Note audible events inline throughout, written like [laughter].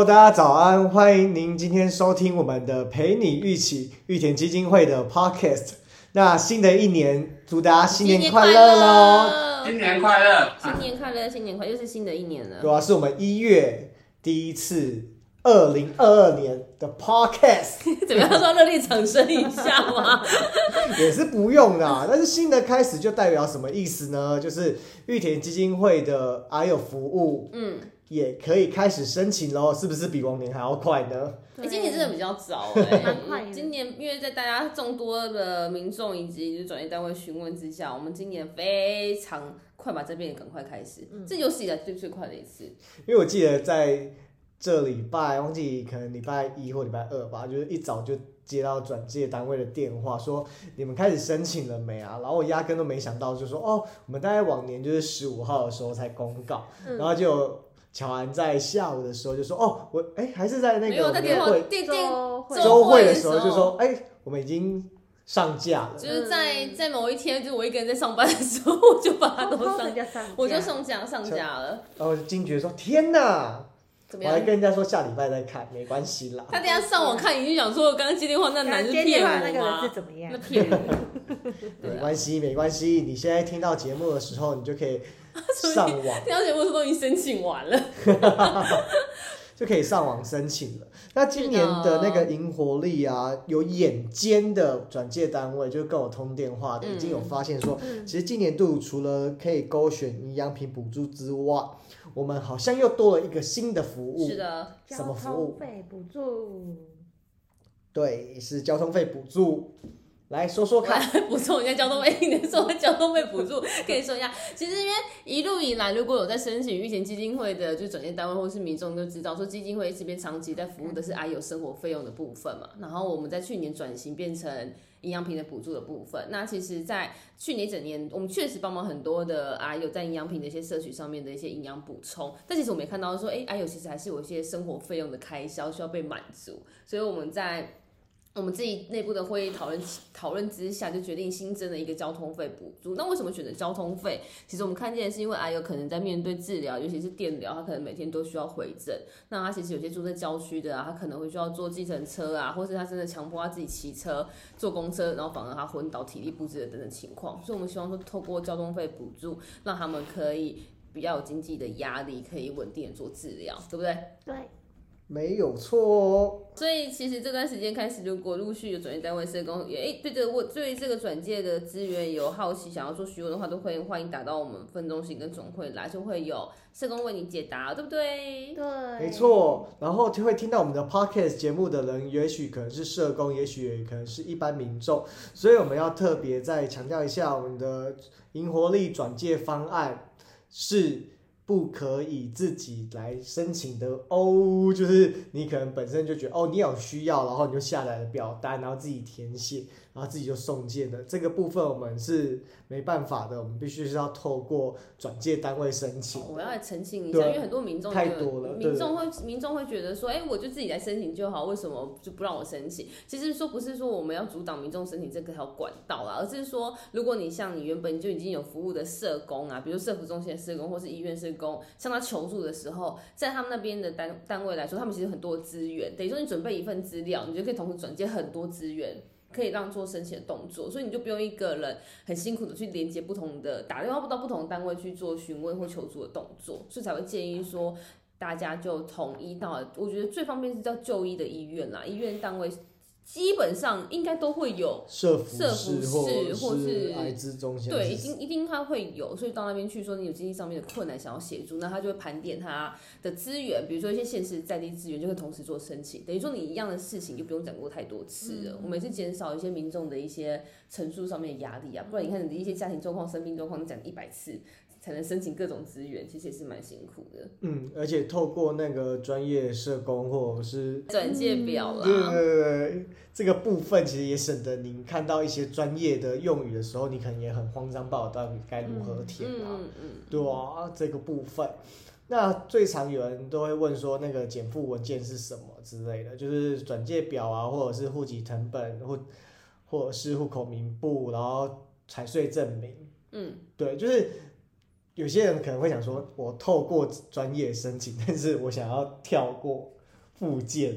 Hello，大家早安，欢迎您今天收听我们的陪你一起玉田基金会的 Podcast。那新的一年，祝大家新年快乐喽！新年快乐！新年快乐，新年快乐，又是新的一年了。主要是我们一月第一次二零二二年的 Podcast，[laughs] 怎么样说热烈掌声一下吗？[laughs] 也是不用的啊。但是新的开始就代表什么意思呢？就是玉田基金会的还有服务嗯，也可以开始申请喽，是不是比往年还要快呢？哎、今年真的比较早哎、[laughs] 蛮快的。今年因为在大家众多的民众以及就是转业单位询问之下，我们今年非常快把这边也赶快开始，这有史以来最最快的一次。因为我记得在这礼拜，忘记可能礼拜一或礼拜二吧，就是一早就接到转介单位的电话，说你们开始申请了没啊？然后我压根都没想到，就说哦，我们大概往年就是十五号的时候才公告，嗯。然后就乔安在下午的时候就说哦，我哎还是在那没有个我在电话们的会电电，周会的的时候就说哎，我们已经上架了。就是在在某一天，就是我一个人在上班的时候，我就把它都上，人家上架，我就上架上架了。然后我就惊觉说天哪！我还跟？人家说下礼拜再看，没关系啦。他等下上网看，你就想说，我刚刚接电话那男是骗电话那个人我吗是？怎么样那？骗人。[laughs] [laughs] 没关系，没关系。你现在听到节目的时候，你就可以 [laughs] 上网，听到节目的时候都已经申请完了。[laughs] 就可以上网申请了。那今年的那个银活力啊，有眼尖的转介单位，就跟我通电话的，嗯已经有发现说，嗯其实今年度除了可以勾选营养品补助之外，我们好像又多了一个新的服务。是的，什么服交务通费补助，对，是交通费补助。来说说看，来 [laughs] 补充一下交通费，你说交通费补助，[laughs] 可以说一下。其实因为一路以来，如果有在申请预前基金会的，就转介单位或是民众都知道，说基金会这边长期在服务的是阿友生活费用的部分嘛。然后我们在去年转型变成营养品的补助的部分。那其实，在去年整年，我们确实帮忙很多的阿友在营养品的一些摄取上面的一些营养补充。但其实我们也看到说，哎，阿友其实还是有一些生活费用的开销需要被满足，所以我们在我们自己内部的会议讨论讨论之下，就决定新增了一个交通费补助。那为什么选择交通费？其实我们看见是因为啊有可能在面对治疗，尤其是电疗，他可能每天都需要回诊。那他其实有些住在郊区的啊，他可能会需要坐计程车啊，或是他真的强迫他自己骑车、坐公车，然后反而他昏倒、体力不支的等等情况。所以我们希望说，透过交通费补助，让他们可以比较有经济的压力，可以稳定的做治疗，对不对？对，没有错哦。所以其实这段时间开始，如果陆续有转介单位社工也诶对这个我对这个转介的资源有好奇，想要做询问的话，都会欢迎打到我们分中心跟总会来，就会有社工为你解答，对不对？对，没。错，然后就会听到我们的 podcast 节目的人，也许可能是社工，也许也可能是一般民众，所以我们要特别再强调一下，我们的银活力转介方案是不可以自己来申请的哦。就是你可能本身就觉得哦，你有需要，然后你就下载了表单，然后自己填写，然后自己就送件的这个部分，我们是没办法的，我们必须是要透过转介单位申请。我要来澄清一下，因为很多民众太多了民众会民众会觉得说，哎、我就自己来申请就好，为什么就不让我申请？其实说不是说我们要阻挡民众申请这个条管道啦，而是说，如果你像你原本就已经有服务的社工啊，比如社服中心的社工或是医院社工，向他求助的时候，在他们那边的单单位来说，他们其实很多资源，等于说你准备一份资料，你就可以同时转接很多资源。可以让做申请的动作，所以你就不用一个人很辛苦的去连接不同的打电话到不同的单位去做询问或求助的动作，所以才会建议说大家就统一到，我觉得最方便是叫就医的医院啦，医院单位基本上应该都会有。社服社服室室或或是艾滋中心，对，一定一定他会有，所以到那边去说你有经济上面的困难想要协助，那他就会盘点他的资源，比如说一些现实在地资源，就会同时做申请，等于说你一样的事情就不用讲过太多次了，我们也是减少一些民众的一些陈述上面的压力啊，不然你看你的一些家庭状况、生病状况，你讲一百次才能申请各种资源，其实也是蛮辛苦的。嗯，而且透过那个专业社工或者是转介表啦，对对对对，这个部分其实也省得您看到一些专业的用语的时候，你可能也很慌张，不知道到底该如何填嗯啊，嗯嗯，对啊，这个部分。那最常有人都会问说，那个减负文件是什么之类的，就是转介表啊，或者是户籍成本，或或者是户口名簿，然后财税证明。嗯，对，就是有些人可能会想说，我透过专业申请，但是我想要跳过附件，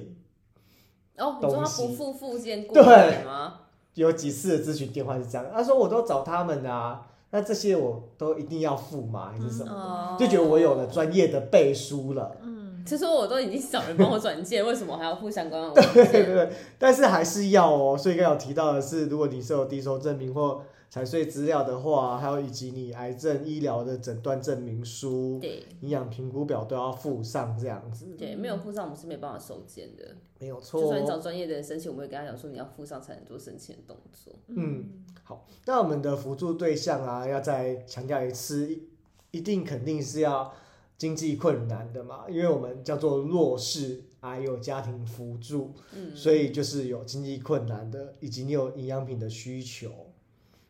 哦，你说他不付附件过对来吗？有几次的咨询电话是这样，他说我都找他们啊，那这些我都一定要付吗？还是什么？哦，就觉得我有了专业的背书了，嗯，其实我都已经找人帮我转介，为什么还要付相关的文 [laughs] 对对件？对，但是还是要哦。所以刚刚有提到的是，如果你是有低收证明或财税资料的话，还有以及你癌症医疗的诊断证明书、对营养评估表都要附上，这样子对，没有附上我们是没办法收件的。没有错就算你找哦。专业的人申请，我们会跟他讲说你要附上才能做申请的动作。嗯，好，那我们的辅助对象啊，要再强调一次，一一定肯定是要经济困难的嘛，因为我们叫做弱势还有家庭辅助，嗯，所以就是有经济困难的，以及你有营养品的需求，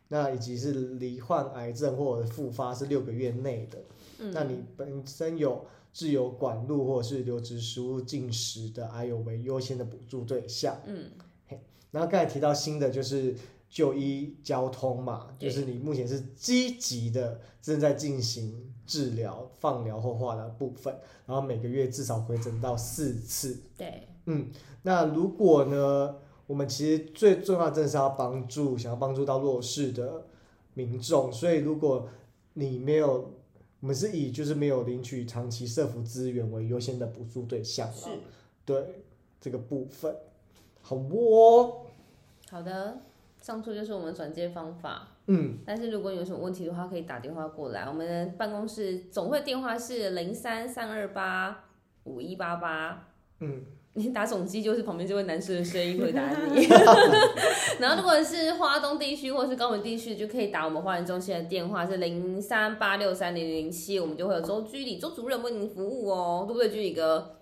那以及是罹患癌症或者复发是六个月内的，嗯那你本身有自由管路或者是流质食物进食的，还有为优先的补助对象。嗯，然后刚才提到新的就是就医交通嘛，就是你目前是积极的正在进行治疗、放疗或化疗部分，然后每个月至少回诊到四次。对，嗯，那如果呢，我们其实最重要的正是要帮助，想要帮助到弱势的民众，所以如果你没有，我们是以就是没有领取长期社福资源为优先的补助对象是嘛，对这个部分，好哦，好的。上述就是我们转接方法。嗯，但是如果有什么问题的话，可以打电话过来。我们的办公室总会电话是零三三二八五一八八。嗯，你打总机就是旁边这位男士的声音会打你。[laughs] 然后如果是华东地区或是高雄地区，就可以打我们花园中心的电话是零三八六三零零七，我们就会有周居里周主任为您服务哦，对不对，居里哥？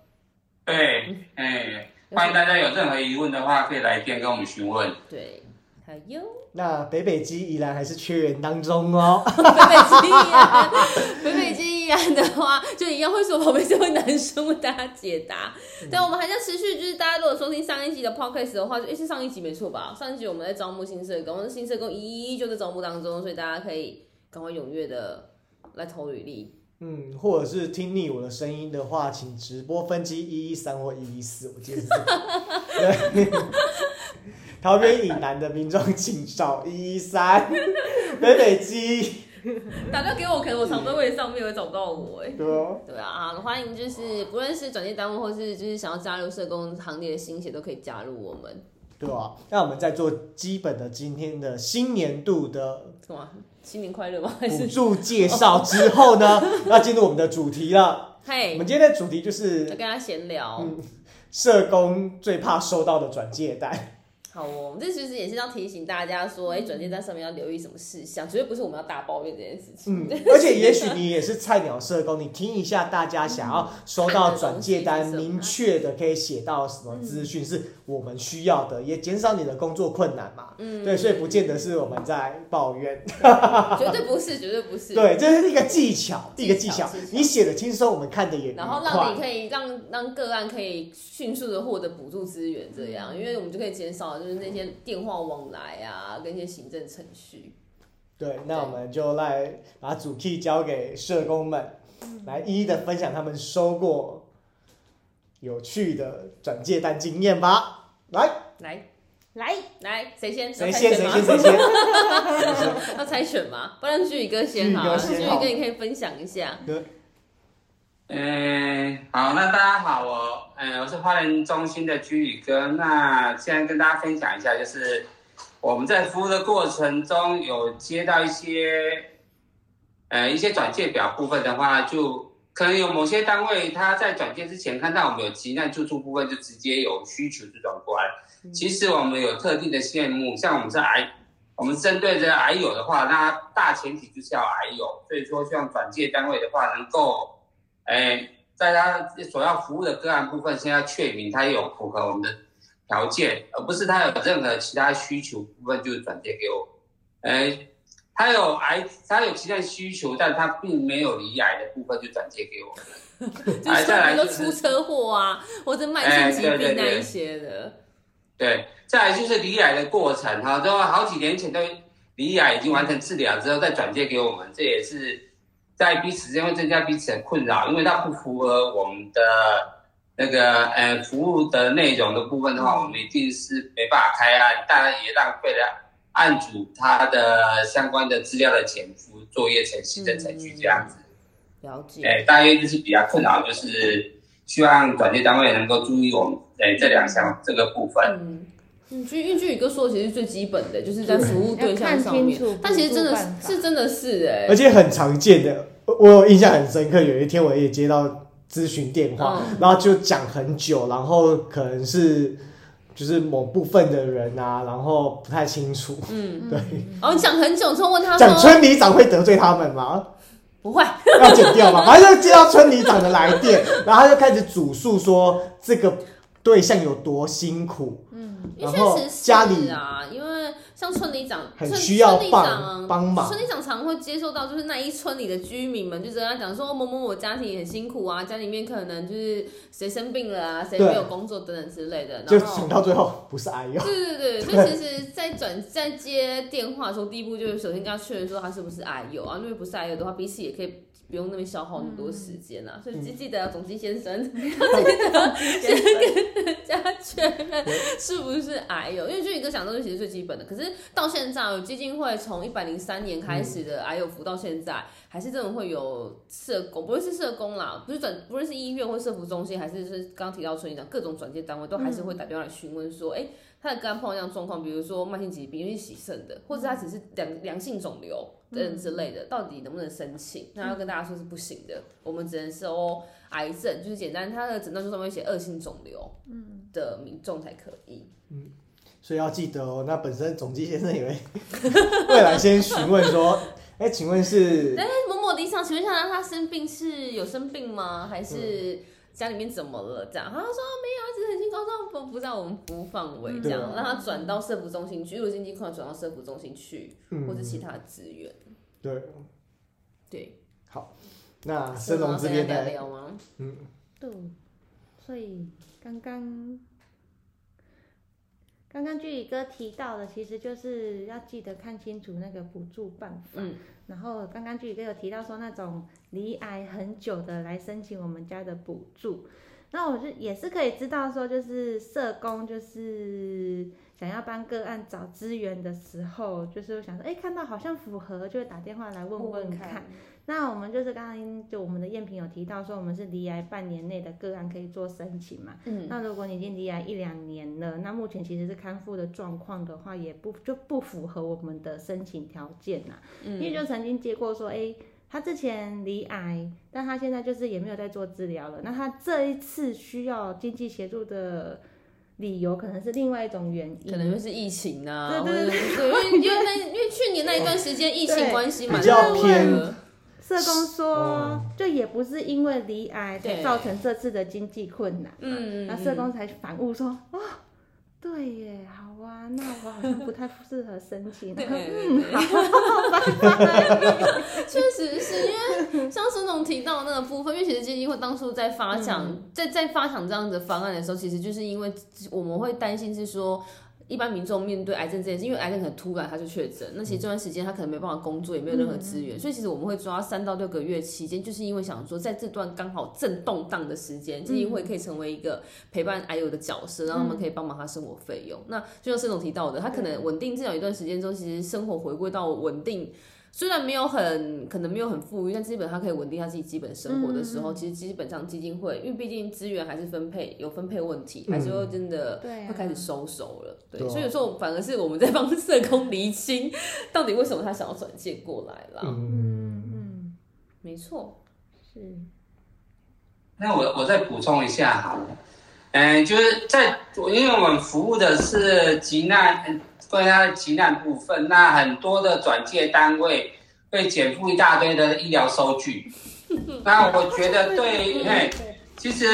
对，哎，欢迎大家有任何疑问的话，可以来电跟我们询问。对，还有那北北基依然还是缺人当中哦，北北基依然，北北基依然的话，就一样会说旁边这位男生为大家解答。对，我们还在持续，就是大家如果收听上一集的 podcast 的话，就诶是上一集没错吧？上一集我们在招募新社工，那新社工一一就在招募当中，所以大家可以赶快踊跃的来投履历。嗯，或者是听腻我的声音的话，请直播分机一一三或一一四，我记得 [laughs] 桃园以南的民众请找一一三，北北基，打电话给我，可能我常在位上面会找不到我哎。对哦，对啊，啊欢迎就是不论是转介单位，或是就是想要加入社工行列的新血，都可以加入我们。对啊。那我们在做基本的今天的新年度的什么？新年快乐吗？[laughs] 还辅是？助介绍之后呢，要进入我们的主题了。嘿我嘿，们今天的主题就是要跟他闲聊。嗯社工最怕收到的转介单。好哦，我们这其实也是要提醒大家说，哎、转介单上面要留意什么事项，绝对不是我们要大抱怨这件事情。嗯，[laughs] 而且也许你也是菜鸟社工，你听一下大家想要收到转介单，明确的可以写到什么资讯是我们需要的，也减少你的工作困难嘛。嗯，对，所以不见得是我们在抱怨。[laughs] 绝对不是，绝对不是。对，这是一个技巧，一个技巧技巧。你写的轻松，我们看的也然后让你。可以让让个案可以迅速的获得补助资源，这样，因为我们就可以减少就是那些电话往来啊，跟一些行政程序。对，那我们就来把主 key 交给社工们，来一一的分享他们收过有趣的转介单经验吧。来，来来，来，谁先？谁先？谁先？[laughs] 谁先？要猜选吗？不然俊宇哥先好俊，宇哥你可以分享一下。嗯，好，那大家好，我嗯我是花莲中心的居宇哥。那现在跟大家分享一下，就是我们在服务的过程中有接到一些呃一些转介表部分的话，就可能有某些单位他在转介之前看到我们有急难救助部分，就直接有需求就转过来。其实我们有特定的项目，像我们是癌，我们针对着癌友的话，那大前提就是要癌友，所以说像转介单位的话，能够，哎，在他所要服务的个案部分，先要确明他有符合我们的条件，而不是他有任何其他需求部分就转借给我，哎，他有癌，他有其他需求，但他并没有离癌的部分就转借给我。[laughs] 就是说，比如说出车祸啊，或者慢性疾病那一些的。对，再来就是离癌的过程哈，都好几年前都离癌已经完成治疗之后再转借给我们，这也是在彼此之间会增加彼此的困扰，因为它不符合我们的那个呃服务的内容的部分的话，我们一定是没办法开案，当然也浪费了案主他的相关的资料的潜伏、作业程序的程序这样子。了解。哎，大约就是比较困扰，就是希望转接单位能够注意我们哎这两项这个部分。嗯，嗯，就因为剧宇哥说，的其实最基本的就是在服务对象上面要看清楚，但其实真的是是真的是哎、而且很常见的，我我有印象很深刻。有一天我也接到咨询电话，嗯然后就讲很久，然后可能是就是某部分的人啊，然后不太清楚。嗯，对，然后讲很久之后问他说讲村里长会得罪他们吗？不会，[laughs] 要剪掉吗？反正就接到村里长的来电，然后他就开始主述说这个对象有多辛苦，因为确实是家里啊，因为像村里长村很需里帮长帮忙。村里长常会接受到就是那一村里的居民们就跟他讲说哦某某某家庭很辛苦啊，家里面可能就是谁生病了啊，谁没有工作等等之类的，就然后想到最后不是哎呦，对对对，所以 [laughs] 其实，在转在接电话的时候，第一步就是首先跟他确认说他是不是癌友啊，因为不是癌友的话，彼此也可以不用那边消耗很多时间啊。所以记记得啊总机先生，先跟人家确认是不是癌友，因为就一个讲东西其实最基本的。可是到现在，有基金会从一百零三年开始的癌友服到现在，还是真的会有社工，不论是社工啦，不是转，不论是医院或社服中心，还是是刚刚提到村里长各种转介单位，都还是会打电话来询问说，哎、他的肝碰到这样状况，比如说慢性疾病，因为洗肾的，或者他只是良良性肿瘤等之类的，到底能不能申请？那要跟大家说是不行的，我们只能收癌症，就是简单，他的诊断书上面写恶性肿瘤的民众才可以。嗯所以要记得哦。那本身总机先生也会未来先询问说，哎，请问是哎，某某地上，请问一下，他生病是有生病吗？还是家里面怎么了？这样，他说没有，只是很心高中，不不在我们服务范围，这样对让他转到社服中心去，如果经济困难转到社服中心去，嗯或者其他的资源。对？对，好那申龙这边聊的，聊吗？嗯，对，所以刚刚刚刚剧宇哥提到的，其实就是要记得看清楚那个补助办法。嗯，然后刚刚剧宇哥有提到说，那种离癌很久的来申请我们家的补助，那我就也是可以知道说，就是社工就是想要帮个案找资源的时候，就是想说，哎，看到好像符合，就会打电话来问问看。那我们就是刚刚就我们的验评有提到说，我们是离癌半年内的个案可以做申请嘛。嗯，那如果你已经离癌一两年了，那目前其实是康复的状况的话，也不就不符合我们的申请条件呐、嗯因为就曾经接过说，哎、他之前离癌，但他现在就是也没有在做治疗了。那他这一次需要经济协助的理由，可能是另外一种原因，可能就是疫情啊，对对是对，因为 [laughs] 因为那因为去年那一段时间疫情对关系蛮比较多的偏社工说哦，就也不是因为离癌才造成这次的经济困难嘛。嗯，那社工才反悟说，哦，对耶，好啊，那我好像不太适合申请。对嗯，对。[laughs] [laughs] 确实是因为像孙总提到那个部分，因为其实基金会当初在发想，在在发想这样的方案的时候，其实就是因为我们会担心是说。一般民众面对癌症这件事，因为癌症可能突然他就确诊，那其实这段时间他可能没办法工作，也没有任何资源，所以其实我们会抓三到六个月期间，就是因为想说在这段刚好正动荡的时间，基金会可以成为一个陪伴癌友的角色，让他们可以帮忙他生活费用。那就像盛总提到的，他可能稳定治疗一段时间之后，其实生活回归到稳定。虽然没有很可能没有很富裕，但基本上可以稳定他自己基本生活的时候，其实基本上基金会，因为毕竟资源还是分配有分配问题，还是会真的会开始收手了。对，对啊所以有时候反而是我们在帮社工厘清，到底为什么他想要转介过来啦。嗯，嗯嗯，没错，是，那我我再补充一下好了，嗯、就是在因为我们服务的是急难，嗯关于它的急难部分，那很多的转介单位会减负一大堆的医疗收据，[laughs] 那我觉得 [laughs] 对，嘿，其实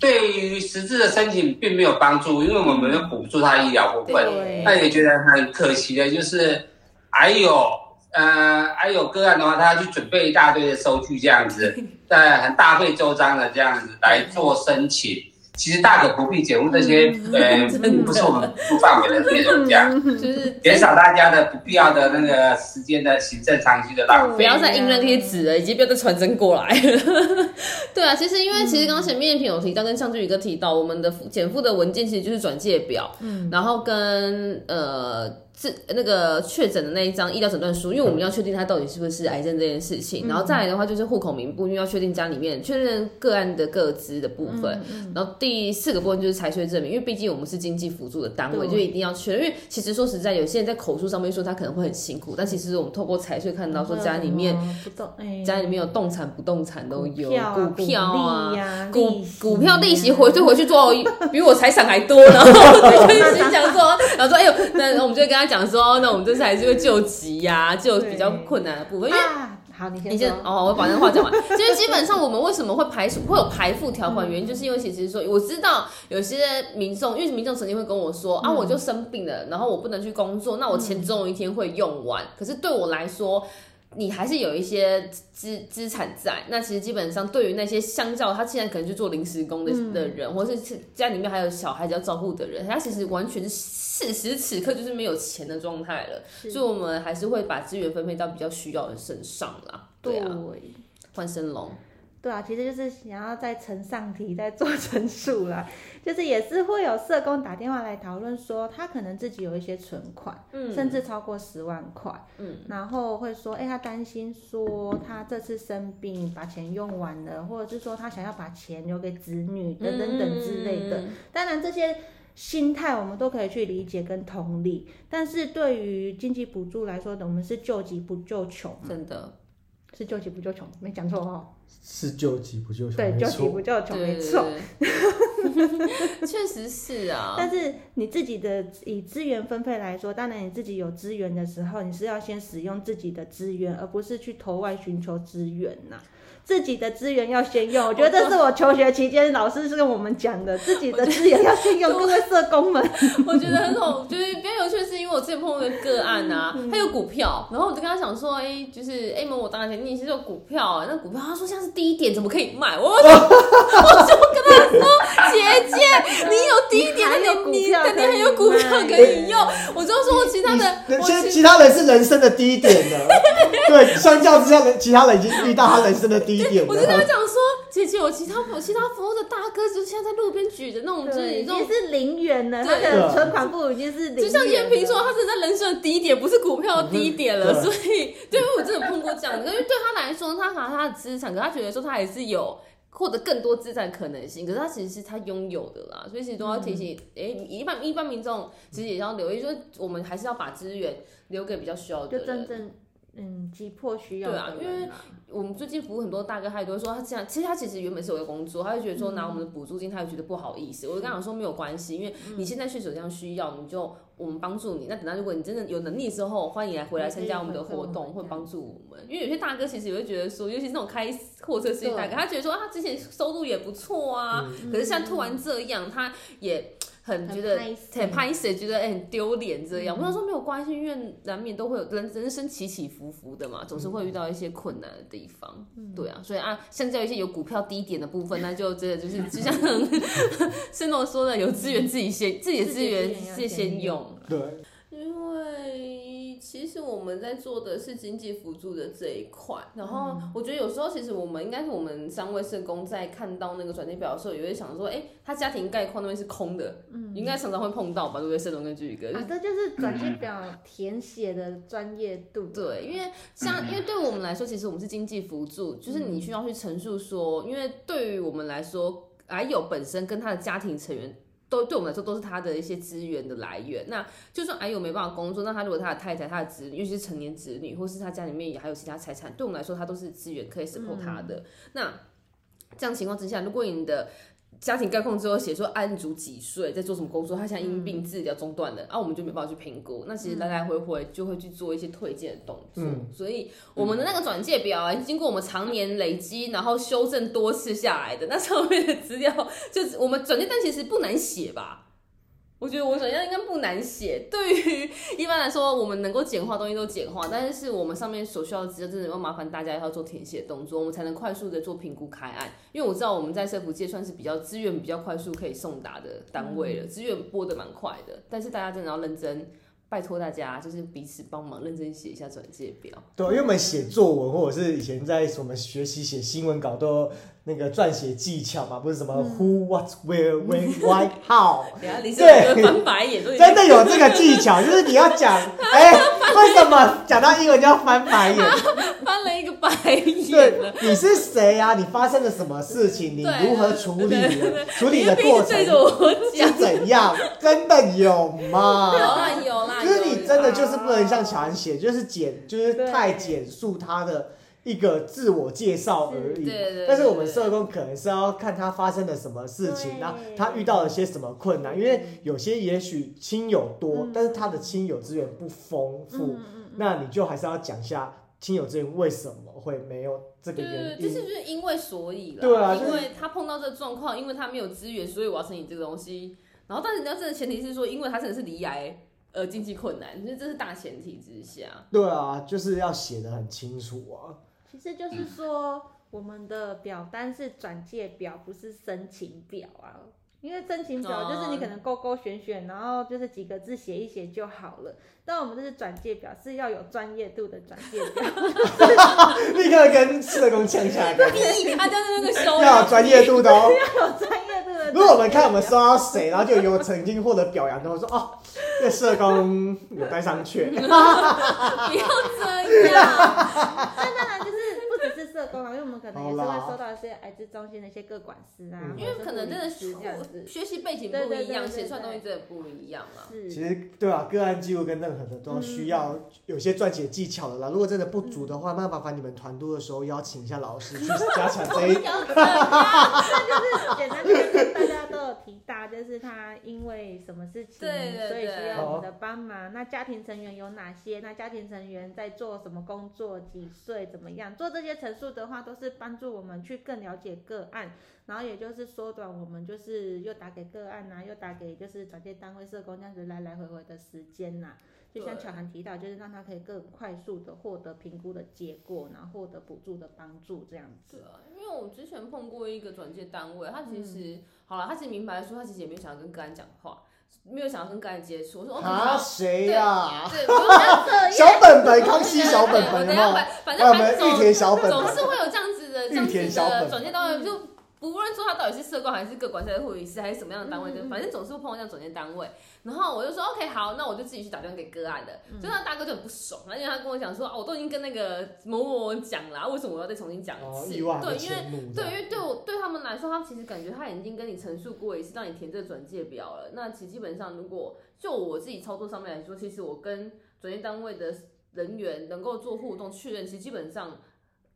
对于实质的申请并没有帮助，因为我们有补助他医疗部分，那也觉得很可惜的，就是还有呃还有个案的话，他要去准备一大堆的收据这样子，[laughs] 在很大费周章的这样子来做申请。其实大可不必减负这些，呃，不是我们服务范围的内容，这样就是减少大家的不必要的那个时间的行政长期的浪费。不要再印那些纸了，以及不要再传真过来了。[laughs] 对啊，其实因为其实刚刚前面品有提到，跟上句宇哥提到，我们的减负的文件其实就是转借表，嗯，然后跟呃。是那个确诊的那一张医疗诊断书，因为我们要确定他到底是不是癌症这件事情，然后再来的话就是户口名簿，因为要确定家里面确认个案的个资的部分，然后第四个部分就是财税证明，因为毕竟我们是经济辅助的单位，就一定要确认。因为其实说实在，有些人在口述上面说他可能会很辛苦，但其实我们透过财税看到说家里面家里面有动产、不动产都有股票啊，股股票利息回退回去做比我财产还多，然 [laughs] 后就心想说，然后说哎呦，那我们就会跟他。讲说，那我们这次还是会救急呀，救比较困难的部分。因为好，你先你先哦，我把那话讲完。[laughs] 其实基本上我们为什么会排除会有排付条款，原因就是因为其实说我知道有些民众，因为民众曾经会跟我说啊，我就生病了，然后我不能去工作，那我钱总有一天会用完。可是对我来说。你还是有一些资资产在，那其实基本上对于那些相较他现在可能去做临时工的的人，或是家里面还有小孩子要照顾的人，他其实完全是此时此刻就是没有钱的状态了，所以我们还是会把资源分配到比较需要的身上啦。对啊，换生龙。对啊，其实就是想要再呈上题，再做陈述啦。就是也是会有社工打电话来讨论说，他可能自己有一些存款，嗯，甚至超过十万块，嗯，然后会说，哎，他担心说他这次生病把钱用完了，或者是说他想要把钱留给子女等等等之类的。当然这些心态我们都可以去理解跟同理，但是对于经济补助来说，我们是救急不救穷，真的。是救急不救穷，没讲错哈。是救急不救穷，对，救急不救穷，没错。[laughs] 确实是啊。[laughs] 但是你自己的以资源分配来说，当然你自己有资源的时候，你是要先使用自己的资源，而不是去投外寻求资源呐。自己的资源要先用，[laughs] 我觉得这是我求学期间老师是跟我们讲的，[laughs] 自己的资源要先用。[laughs] 各位社工们，我觉得很好，就是比较有趣，是因为我之前碰到一个个案啊，他有股票，然后我就跟他讲说，哎，就是哎，我当然前你是有股票啊，那股票他说现在是低点，怎么可以卖？我我就跟他说，姐姐，你有低点，你你肯定还有股票可以用。我就说其他的，其其他人是人生的低点的，对，相较之下，人其他人已经遇到他人生的低。我就跟他讲说，姐姐，我其他其他服务的大哥，就现在在路边举着那种，就是已经是零元了，他的存款不已经是，就像燕平说，他是在人生的低点，不是股票低点了。所以，对于我真的碰过这样的，因为对他来说，他拿他的资产，可他觉得说他还是有获得更多资产可能性，可是他其实是他拥有的啦。所以其实都要提醒，哎，一般一般民众其实也要留意，就是我们还是要把资源留给比较需要的人。嗯，急迫需要。对啊，因为我们最近服务很多大哥，他也都会说他这样。其实他其实原本是有个工作，他就觉得说拿我们的补助金，他就觉得不好意思。我就跟他说没有关系，因为你现在确实这样需要，你就我们帮助你。那等到如果你真的有能力之后，欢迎来回来参加我们的活动，会帮助我们。因为有些大哥其实也会觉得说，尤其是那种开货车司机大哥，他觉得说他之前收入也不错啊，可是像突然这样，他也。很觉得很拍死，觉得哎很丢脸这样。我想说没有关系，因为难免都会有人人生起起伏伏的嘛，总是会遇到一些困难的地方。对啊，所以啊，像这一些有股票低点的部分，那就真的就是就像 [laughs] 申诺说的，有资源自己先自己的资源自己先用。对，因为。其实我们在做的是经济辅助的这一块，然后我觉得有时候其实我们应该是我们三位社工在看到那个转接表的时候，也会想说，哎，他家庭概况那边是空的，嗯，应该常常会碰到吧？对不对？社工跟居宇哥，这就是转接表填写的专业度。对，因为像因为对我们来说，其实我们是经济辅助，就是你需要去陈述说，因为对于我们来说，还有本身跟他的家庭成员。都对我们来说都是他的一些资源的来源。那就算哎呦没办法工作，那他如果他的太太、他的子女，尤其是成年子女，或是他家里面也还有其他财产，对我们来说，他都是资源可以 support 他的。那这样情况之下，如果你的家庭概况之后写说安主几岁，在做什么工作，他现在因病治疗中断了，啊，我们就没办法去评估。那其实来来回回就会去做一些推荐的动作。所以我们的那个转介表啊，经过我们常年累积，然后修正多次下来的，那上面的资料就是我们转介单其实不难写吧？我觉得我想象应该不难写。[laughs] 对于一般来说，我们能够简化的东西都简化，但是我们上面所需要的资料，真的要麻烦大家要做填写动作，我们才能快速的做评估开案。因为我知道我们在社福界算是比较资源比较快速可以送达的单位了，资源拨的蛮快的，但是大家真的要认真。拜托大家，就是彼此帮忙，认真写一下转介表。对，因为我们写作文，或者是以前在我们学习写新闻稿，都那个撰写技巧嘛，不是什么 who what where when why [laughs] how。对，翻白眼，真的有这个技巧，就是你要讲，[laughs] 哎，为什么讲到英文就要翻白眼？翻了一个白眼。对，你是谁呀？你发生了什么事情？你如何处理？处理的过程是怎样？真的有吗？有啦，有啦。就是你真的就是不能像乔安写，就是简，就是太简述他的一个自我介绍而已。对对。但是我们社工可能是要看他发生了什么事情，然后他遇到了些什么困难。因为有些也许亲友多，但是他的亲友资源不丰富，那你就还是要讲一下亲友资源为什么会没有这个原因。就是就是因为所以了。对啊。因为他碰到这个状况，因为他没有资源，所以我要申请这个东西。然后，但是你要这个前提是说，因为他真的是离癌。呃，经济困难，所以这是大前提之下。对啊，就是要写的很清楚啊。其实就是说，我们的表单是转介表，不是申请表啊。因为申请表就是你可能勾勾选选，然后就是几个字写一写就好了。但我们这是转介表，是要有专业度的转介表。立刻跟社工呛下来。他 [laughs] 就是那个收要有专业度的哦。要有专业度的。如果我们看我们收到谁，然后就有曾经获得表扬的，我说哦，这社工有待商榷。[laughs] 不要这样。因为我们可能也是会收到一些癌症中心的一些各管事啊，因为可能真的是这样子，学习背景不一样，写出来东西真的不一样啊。其实对啊，个案记录跟任何的都需要有些撰写技巧的啦。如果真的不足的话，那麻烦你们团督的时候邀请一下老师去加强这一。[laughs] 就是简单的，大就是他因为什么事情，所以需要我们的帮忙。那家庭成员有哪些？那家庭成员在做什么工作？几岁？怎么样？做这些陈述。的话都是帮助我们去更了解个案，然后也就是缩短我们就是又打给个案呐，又打给就是转接单位社工这样子来来回回的时间呐。就像巧涵提到，就是让他可以更快速的获得评估的结果，然后获得补助的帮助这样子。因为我之前碰过一个转介单位，他其实好了，他其实明白说他其实也没有想要跟个案讲话。没有想要跟个人接触，我说啊谁呀？对，[laughs] 小本本，康熙小本本嘛，反正反正玉田小本本，总是会有这样子的，这样子的转接单位就。无论说他到底是社工还是各管辖的护理师还是什么样的单位，的反正总是会碰到这样转接单位。然后我就说 OK 好，那我就自己去打电话给个案的。就那大哥就很不爽，因为他跟我讲说，哦，我都已经跟那个某某某讲了，为什么我要再重新讲一次？对，因为对，因为对我对他们来说，他其实感觉他已经跟你陈述过一次，让你填这个转介表了。那其实基本上，如果就我自己操作上面来说，其实我跟转接单位的人员能够做互动确认，其实基本上。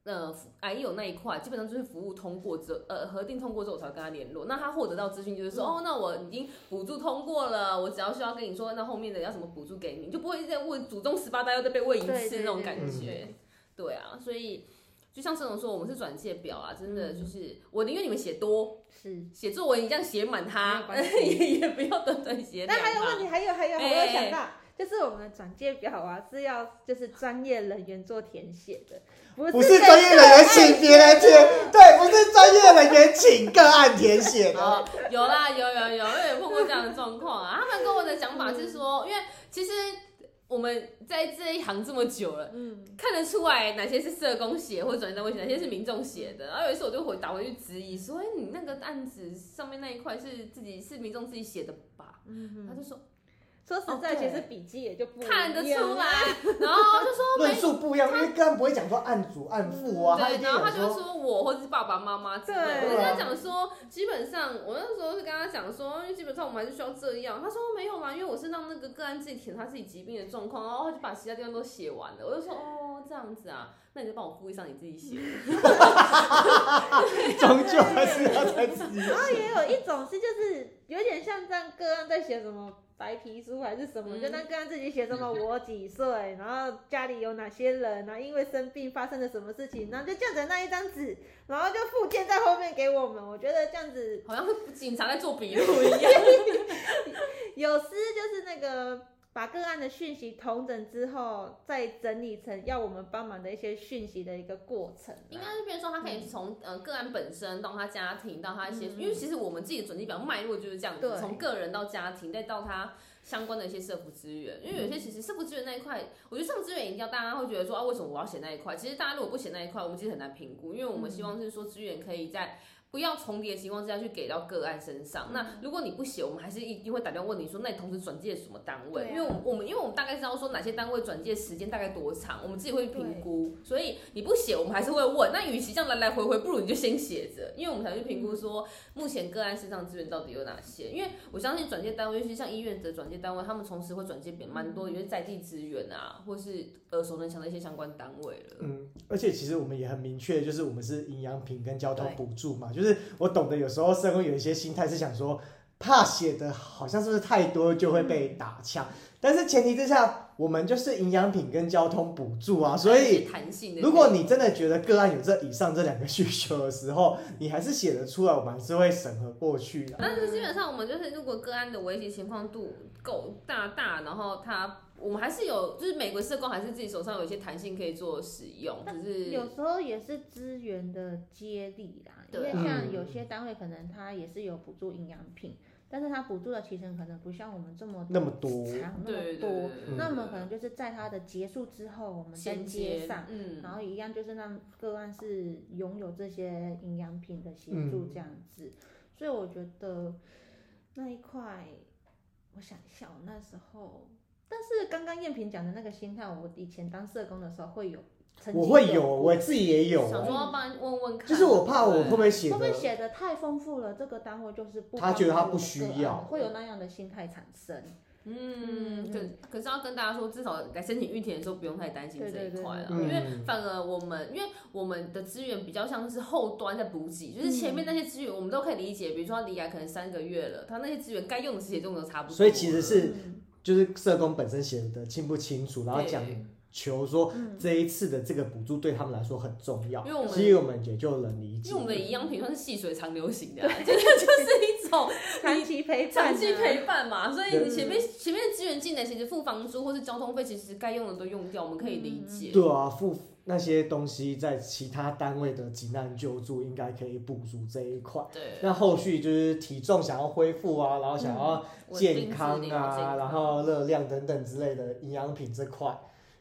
呃，还有那一块，基本上就是服务通过之后，呃，核定通过之后，我才跟他联络。那他获得到资讯就是说，哦，那我已经补助通过了，我只要需要跟你说，那后面的要什么补助给你，就不会再问祖宗十八代要再被问一次那种感觉。[laughs] 对啊，所以就像这种说，我们是转借表啊，真的就是我宁愿你们写多，是写作文你这样写满它，也 [laughs] 也不要短短写。但还有问题，还有还有，我有想到，就是我们的转介表啊，是要就是专业人员做填写的。不是专业人员请别人填，对，不是专业人员请个案填写的。有啦，有有有，我有碰过这样的状况啊。他们跟我的想法是说，因为其实我们在这一行这么久了，嗯，看得出来哪些是社工写或者转介单位写，哪些是民众写的。然后有一次我就回打回去质疑说，哎，你那个案子上面那一块是自己是民众自己写的吧？嗯他就说。说实在，其实笔记也就不看得出来，[laughs] 然后就说论述不一样，因为刚刚不会讲说按主按父啊，对，然后他就说我或者是爸爸妈妈之类的。我跟他讲说，基本上我那时候是跟他讲说，因为基本上我们还是需要这样。他说没有嘛，因为我是让那个个案自己填他自己疾病的状况，然后就把其他地方都写完了。我就说哦，这样子啊，那你就帮我复一上你自己写。[laughs] 终究还是要在自己。然后也有一种是，就是有点像这样个案在写什么。白皮书还是什么，就嗯那个案自己写什么我几岁，然后家里有哪些人，然后因为生病发生了什么事情，然后就这样子那一张纸，然后就附件在后面给我们。我觉得这样子好像是警察在做笔录一样。[laughs] 有诗就是那个把个案的讯息统整之后，再整理成要我们帮忙的一些讯息的一个过程啊。应该是变成说，他可以从呃个案本身到他家庭，到他一些，嗯因为其实我们自己的转接表脉络就是这样子，对从个人到家庭，再到他相关的一些社服资源。因为有些其实社服资源那一块，我觉得社服资源一定要大家会觉得说啊，为什么我要写那一块？其实大家如果不写那一块，我们其实很难评估，因为我们希望是说资源可以在。不要重叠的情况之下去给到个案身上。那如果你不写，我们还是一定会打电话问你说，那你同时转介什么单位？因为我们我们因为我们大概知道说哪些单位转介时间大概多长，我们自己会评估。所以你不写，我们还是会问。那与其这样来来回回，不如你就先写着，因为我们才去评估说目前个案身上资源到底有哪些。因为我相信转介单位，尤其像医院的转介单位，他们同时会转介蛮多，有些在地资源啊，或是耳熟能详的一些相关单位了。嗯，而且其实我们也很明确，就是我们是营养品跟交通对补助嘛，就是我懂得有时候社工有一些心态是想说，怕写的好像是不是太多就会被打枪，但是前提之下，我们就是营养品跟交通补助啊，所以弹性的，如果你真的觉得个案有这以上这两个需求的时候，你还是写得出来，我们还是会审核过去的。但是基本上我们就是，如果个案的危急情况度够大大，然后他我们还是有，就是每个社工还是自己手上有一些弹性可以做使用，只是有时候也是资源的接力啦，因为像有些单位可能他也是有补助营养品，但是他补助的期程可能不像我们这么那么多。长那么多，对那我们可能就是在它的结束之后，我们再衔接接上。嗯，然后一样就是让个案是拥有这些营养品的协助嗯这样子，所以我觉得那一块，我想一下，我那时候，但是刚刚燕萍讲的那个心态，我以前当社工的时候会有，曾经我会有，我自己也有。想说帮问问看，就是我怕我会不会写会不会的，写的太丰富了？这个单位就是不他觉得他不帮助我的个案需要。会有那样的心态产生。嗯，嗯可可是要跟大家说，至少来申请预填的时候不用太担心这一块了，对对对因为嗯反而我们因为我们的资源比较像是后端在补给，就是前面那些资源我们都可以理解，比如说他离开可能三个月了，他那些资源该用的时间用的差不多了，所以其实是嗯就是社工本身写的清不清楚，然后讲求说嗯。这一次的这个补助对他们来说很重要，因为我们其实我们也就能理解。因为我。们的营养品算是细水长流型的、啊，真 [laughs] 的就是一种长期陪伴、啊，长期陪伴嘛，所以你前面前面的资源进来，其实付房租或是交通费，其实该用的都用掉，我们可以理解。对啊，付那些东西在其他单位的急难救助应该可以补足这一块。对，那后续就是体重想要恢复啊，然后想要健康啊，康然后热量等等之类的营养品这块，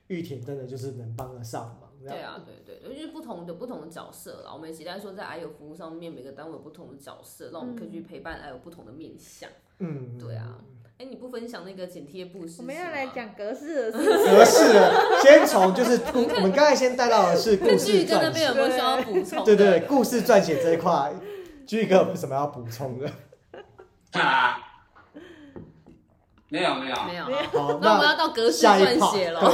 玉田真的就是能帮得上忙。对啊，对对对，就是不同的不同的角色啦。我们也期待说，在癌友服务上面，每个单位有不同的角色，让我们可以去陪伴癌友不同的面向。嗯，对啊，哎，你不分享那个剪贴布是？我们要来。讲格式的事。合适了。先从就是故，我们刚才先带到的是故事剧跟那撰写，边有没有需要补充？对对，，故事撰写这一块，居哥有什么要补充的？啊，没有没有，没有。好，那我们要到格式下一撰 part 写了。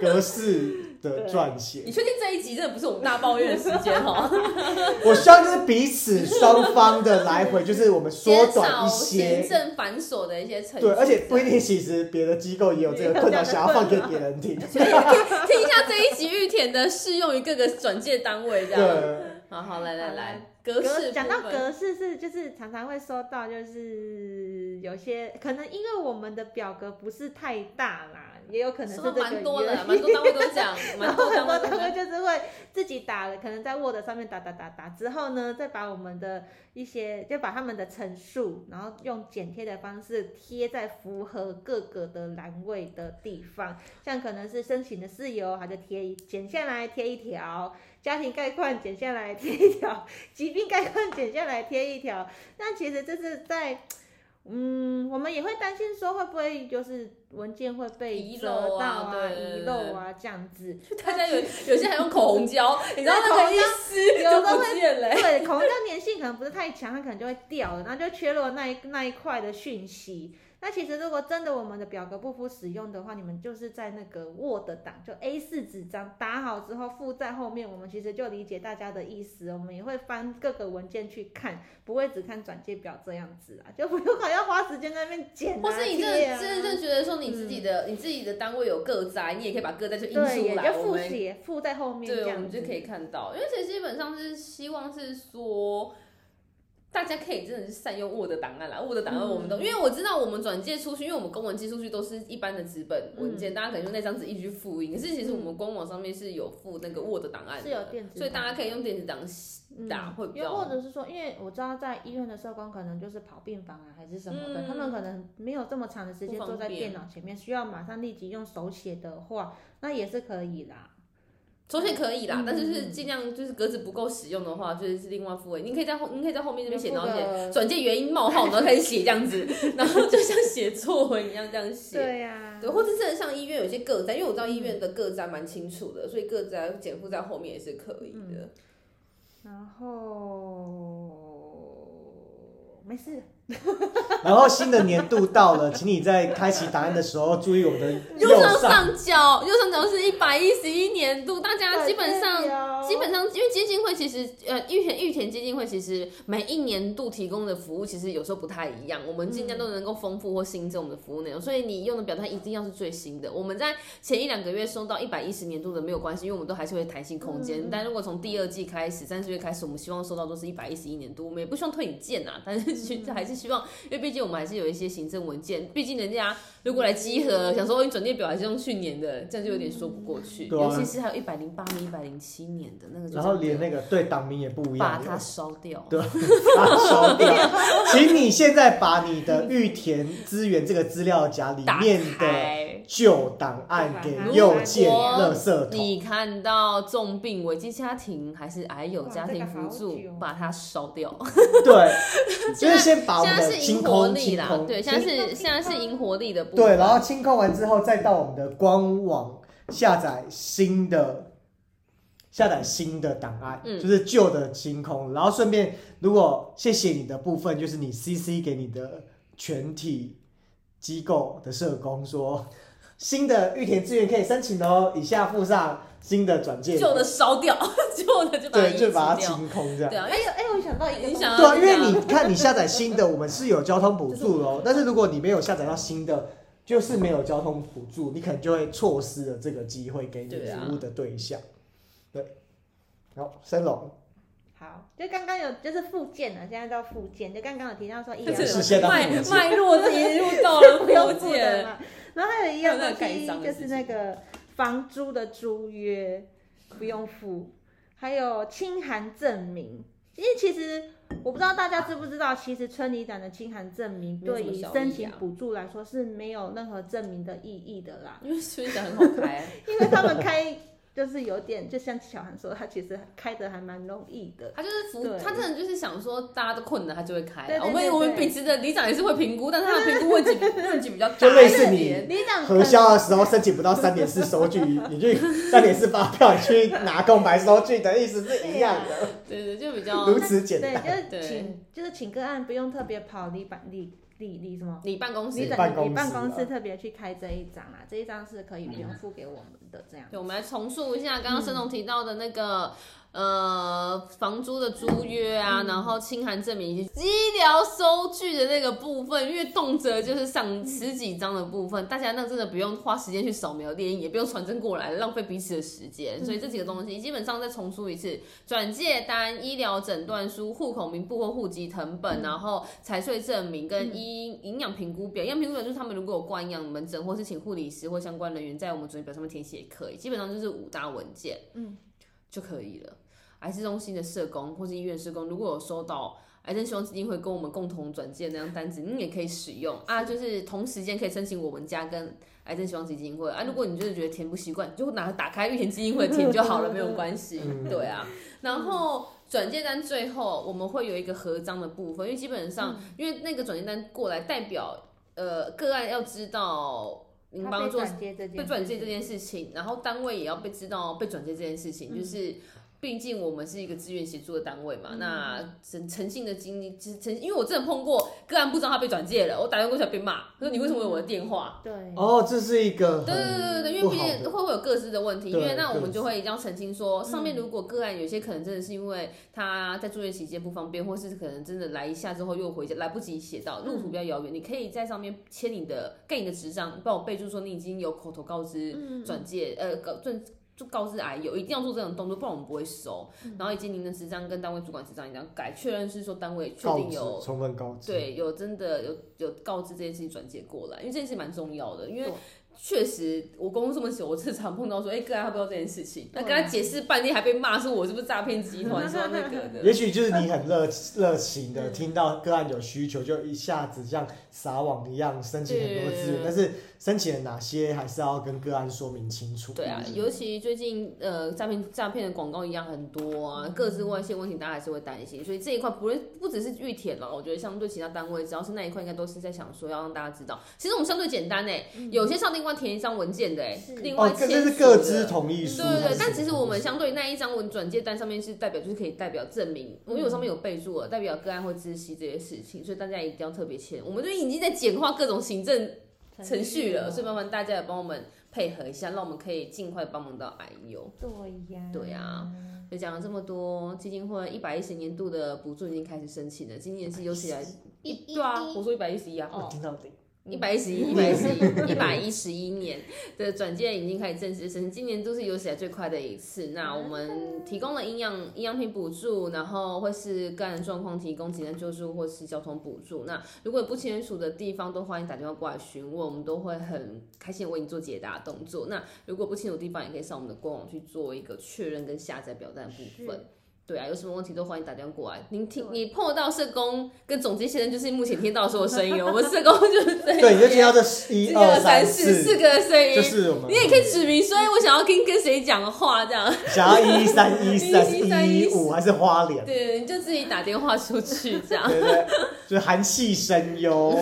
格式的撰写你，确定这一集真的不是我们大抱怨的时间哈？[laughs] 我希望就是彼此双方的来回，就是我们缩短一些行。政繁琐的一些程序。对，而且不一定，其实别的机构也有这个困扰，想要放给别人听。听一下这一集玉田的适用于各个转介单位，这样。对，好好，来来来，格式讲到格式是就是常常会收到，就是有些可能因为我们的表格不是太大啦，也有可能是这个蛮多的，蛮多单位都这样，然 [laughs] 蛮多后很多单单位就是会自己打了，可能在 Word 上面打打打打之后呢，再把我们的一些就把他们的陈述，然后用剪贴的方式贴在符合各个的栏位的地方，像可能是申请的事由，他就贴一剪下来贴一条，家庭概况剪下来贴一条，[laughs] 疾病概况剪下来贴一条。那其实这是在。嗯，我们也会担心说会不会就是文件会被遗折漏到啊遗漏啊这样子。大家有 [laughs] 有些还用口红胶，[laughs] 你知道那个一撕有的会。对，口红胶粘性可能不是太强，它可能就会掉了，然后就缺落那一那一块的讯息。那其实如果真的我们的表格不敷使用的话，你们就是在那个 Word 档，就 A 4纸张打好之后附在后面，我们其实就理解大家的意思，我们也会翻各个文件去看，不会只看转介表这样子啊，就不用 [laughs] 还要花时间在那边剪、啊、或是你真的真的真的觉得说你自己的、你自己的单位有个灾，你也可以把个灾就印出来，就附我们写附在后面这对，我们就可以看到，因为其实基本上是希望是说。大家可以真的是善用 Word 档案啦，Word 档案我们都，嗯。因为我知道我们转借出去，因为我们公文寄出去都是一般的纸本文嗯。件，大家可能用那张纸一直去复印。可是其实我们官网上面是有附那个 Word 档案的，是有电子所以大家可以用电子档嗯打会比又较或者是说，因为我知道在医院的社工可能就是跑病房啊，还是什么的，嗯。他们可能没有这么长的时间坐在电脑前面，需要马上立即用手写的话，那也是可以啦。手写可以啦，嗯但是是尽量就是格子不够使用的话，就是另外付位。你可以在后，你可以在后面这边写，有然后写转借原因冒号，然后开始写这样子，[laughs] 然后就像写作文一样这样写。对呀、对，或者是像医院有些个灾，因为我知道医院的个灾蛮清楚的，所以个灾减负在后面也是可以的。然后没事，[laughs] 然后新的年度到了，请你在开启答案的时候注意我们的 [laughs] 右右上上角，右上角是一百一十一年度，大家基本上上基本上，因为基金会其实呃，玉田玉田基金会其实每一年度提供的服务其实有时候不太一样，我们尽量都能够丰富或新增我们的服务内容，所以你用的表单一定要是最新的。我们在前一两个月收到一百一十年度的没有关系，因为我们都还是会弹性空间。嗯但如果从第二季开始，三四月开始，我们希望收到都是一百一十一年度，我们也不希望退你件啊，但是其实还是希望，因为毕竟我们还是有一些行政文件，毕竟人家如果来集合，想说哦你转列表还是用去年的，这样就有点说不过去。对啊尤其是还有一百零八年、一百零七年的那个就，然后连那个对党名也不一样，把它烧掉。对，把它烧掉。请你现在把你的玉田资源这个资料夹里打面的开。旧档案给如右键果垃圾桶。你看到重病危机家庭还是癌友家庭辅助把它烧掉。对，就是先把我们现在是的清空力啦，清空，对，现在是现在是萤火力的部分。对，然后清空完之后，再到我们的官网下载新的。下载新的档案，嗯就是旧的清空，然后顺便，如果谢谢你的部分，就是你 CC 给你的全体机构的社工说，新的玉田资源可以申请哦，以下附上新的转介，旧的烧掉，[laughs] 旧的就把它对，就把它。清空这样。对啊，哎呦哎，我想到一个对啊，因为你看你下载新的，我们是有交通补助的哦。[laughs] 但是如果你没有下载到新的，就是没有交通补助，你可能就会错失了这个机会给你服务的对象。对，好，升龙，好，就刚刚有就是附件了，现在到附件，就刚刚有提到说医疗这是现在脉附件脉络一路到了不 [laughs] 用附付的件，嘛。然后还有一样东西就是那个房租的租约不用付，还有清函证明。因为其实我不知道大家知不知道，其实村里长的清函证明对于申请啊补助来说是没有任何证明的意义的啦，因为村长很好开啊，[laughs] 因为他们开就是有点，就像小韩说，他其实开的还蛮容易的。他就是服，对他真的就是想说大家都困难，他就会开啊。对对对我们我们对秉持的里长也是会评估，但是他的评估问题问题比较大，就类似你里长核销的时候申请不到三点四收据，你去三点四发票，你去拿空白收据的意思是一样的，对对，就比较如此简对，单。就是请就是请个案，不用特别跑里板里里里什么。你办公室。你等办公室你办公啊室特别去开这一张啊，这一张是可以不用付给我们的，这样。对，我们来重述一下刚刚申总提到的那个、呃房租的租约啊，然后清函证明以及医疗收据的那个部分，因为动辄就是上十几张的部分，大家那真的不用花时间去扫描列印，也不用传真过来，浪费彼此的时间。所以这几个东西基本上再重述一次：转借单、医疗诊断书、户口名簿或户籍成本，然后财税证明跟医营养评估表。营养评估表就是他们如果有挂营养门诊，或是请护理师或相关人员在我们准备表上面填写也可以，基本上就是五大文件，嗯，就可以了。癌症中心的社工或是医院社工，如果有收到癌症希望基金会跟我们共同转介那张单子，你也可以使用。啊，就是同时间可以申请我们家跟癌症希望基金会。啊。如果你就是觉得填不习惯，你就拿打开玉田基金会填就好了，[laughs] 没有关系。嗯。对啊，然后转介单最后我们会有一个合章的部分，因为基本上、因为那个转介单过来代表呃个案要知道您帮做被转介这件事情，然后单位也要被知道被转介这件事情，嗯。就是毕竟我们是一个资源协助的单位嗯。嘛，那诚诚信的经历，其实诚，因为我真的碰过个案不知道他被转介了，我打电话过去还被骂，他说你为什么有我的电话？对，哦，这是一个对对对对对，因为毕竟会不会有各自的问题，因对为那我们就会一定要澄清说，上面嗯。如果个案有些可能真的是因为他在住院期间不方便，或是可能真的来一下之后又回家来不及写到，路途比较遥远，你可以在上面签你的盖你的执照，帮我备注说你已经有口头告知嗯。转介，呃，告转就告知癌友，一定要做这种动作，不然我们不会收。嗯然后以及您的执照跟单位主管执照一定要改，确认是说单位确定有充分告知，，对，有真的有有告知这件事情转接过来，因为这件事蛮重要的，因为确实我工作这么久，我经常碰到说，哎、个案他不知道这件事情，那跟他解释半天还被骂说我是不是诈骗集团，说那个的也。许就是你很热热情的嗯听到个案有需求，就一下子像撒网一样申请很多资源，对但是申请了哪些还是要跟个案说明清楚。对啊，尤其最近呃诈骗诈骗的广告一样很多啊，各自外泄问题大家还是会担心，所以这一块不是不只是玉田了，我觉得相对其他单位，只要是那一块，应该都是在想说要让大家知道，其实我们相对简单诶，有些上另外填一张文件的诶，是哦，另外签这是各自同意书。对对对，但其实我们相对那一张文转介单上面是代表，就是可以代表证明，因为我上面有备注了，代表个案会知悉这些事情，所以大家一定要特别签。我们就已经在简化各种行政程序了，所以麻烦大家也帮我们配合一下，让我们可以尽快帮忙到 IU。对呀，对啊，就讲了这么多，基金会一百一十年度的补助已经开始申请了，今年是有史以来，一对啊，我说一百一十一啊，我听到底。一百一十一、一百一十一、一百一十一年的转介已经开始正式申请，今年都是有史以来最快的一次。那我们提供了营养营养品补助，然后或是个人状况提供急难救助或是交通补助。那如果有不清楚的地方，都欢迎打电话过来询问，我们都会很开心为你做解答动作。那如果不清楚的地方，也可以上我们的官网去做一个确认跟下载表单的部分。对啊，有什么问题都欢迎打电话过来。您听，你碰到社工跟总监先生，就是目前听到的所有声音哦。我们社工就 [laughs] 是这对，你就听到这一二三四四四个声音，就是我们。你也可以指明说，哎，我想要跟跟谁讲话这样。想要一三一 [laughs] 四一三一一五还是花莲？对，你就自己打电话出去这样。对对，就是韩系声优，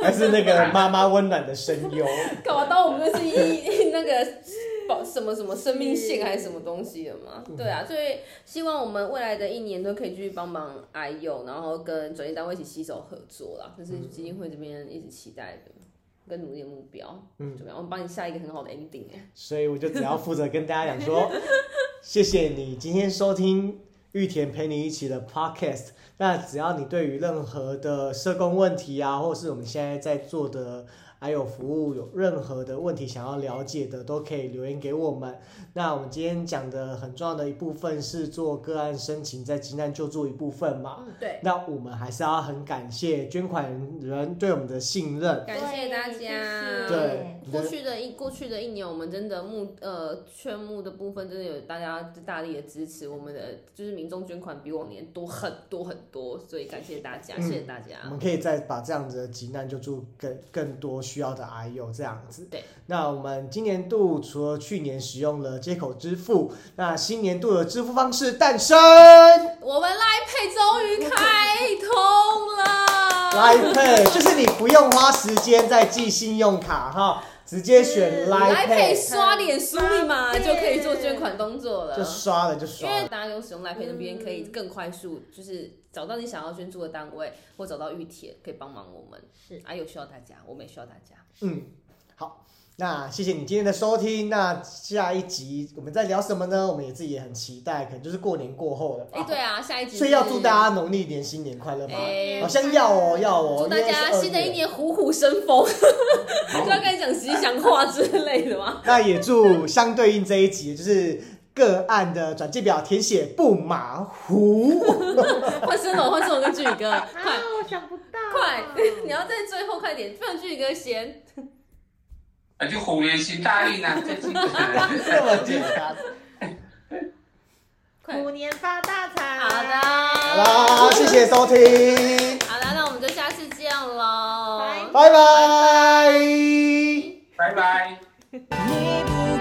还是那个妈妈温暖的声优？干嘛当我们就是一那个保什么什么生命线还是什么东西的嘛？对啊，所以希望我们未来的一年都可以继续帮忙癌友，然后跟转业单位一起携手合作啦，这是基金会这边一直期待的。跟努力的目标，嗯怎么样？我们帮你下一个很好的 ending 哎。所以我就只要负责跟大家讲说，[laughs] 谢谢你今天收听玉田陪你一起的 podcast。那只要你对于任何的社工问题啊，或是我们现在在做的还有服务有任何的问题想要了解的，都可以留言给我们。那我们今天讲的很重要的一部分是做个案申请在急难救助一部分嘛。嗯，对，那我们还是要很感谢捐款人对我们的信任。感谢大家。对过去的一过去的一年，我们真的募呃劝募的部分，真的有大家大力的支持，我们的就是民众捐款比往年多很多很多，所以感谢大家，嗯谢谢大家我家。们可以再把这样子的急难救助更更多需要的癌友这样子。对，那我们今年度除了去年使用了接口支付，那新年度的支付方式诞生我们来配终于开通了，，Line Pay，就是你不用花时间再寄信用卡哈，直接选 Line 来配刷脸输密码就可以做捐款动作了。就刷了就刷了。因为大家用使用来配那边可以更快速，就是找到你想要捐助的单位，或找到玉铁可以帮忙我们。是啊有需要大家，我们也需要大家。嗯，好。那谢谢你今天的收听。那下一集我们在聊什么呢？我们也自己也很期待，可能就是过年过后了吧。哎、对啊，下一集所以要祝大家农历年新年快乐吗？哎好像要哦，要哦。祝大家新的一。年虎虎生风，就要开始讲吉祥话之类的吗？那也祝相对应这一集就是个案的转介表填写不马虎。[laughs] 换声了，换声了，跟俊宇哥，[laughs] 啊快，我想不到，快，你要在最后快点，不然剧宇哥先。就红颜行大意呢，[laughs] 这么简单。[laughs] 虎年发大财！好的，好啦，谢谢收听。好啦，那我们就下次见喽，拜拜，拜拜，拜拜。[laughs]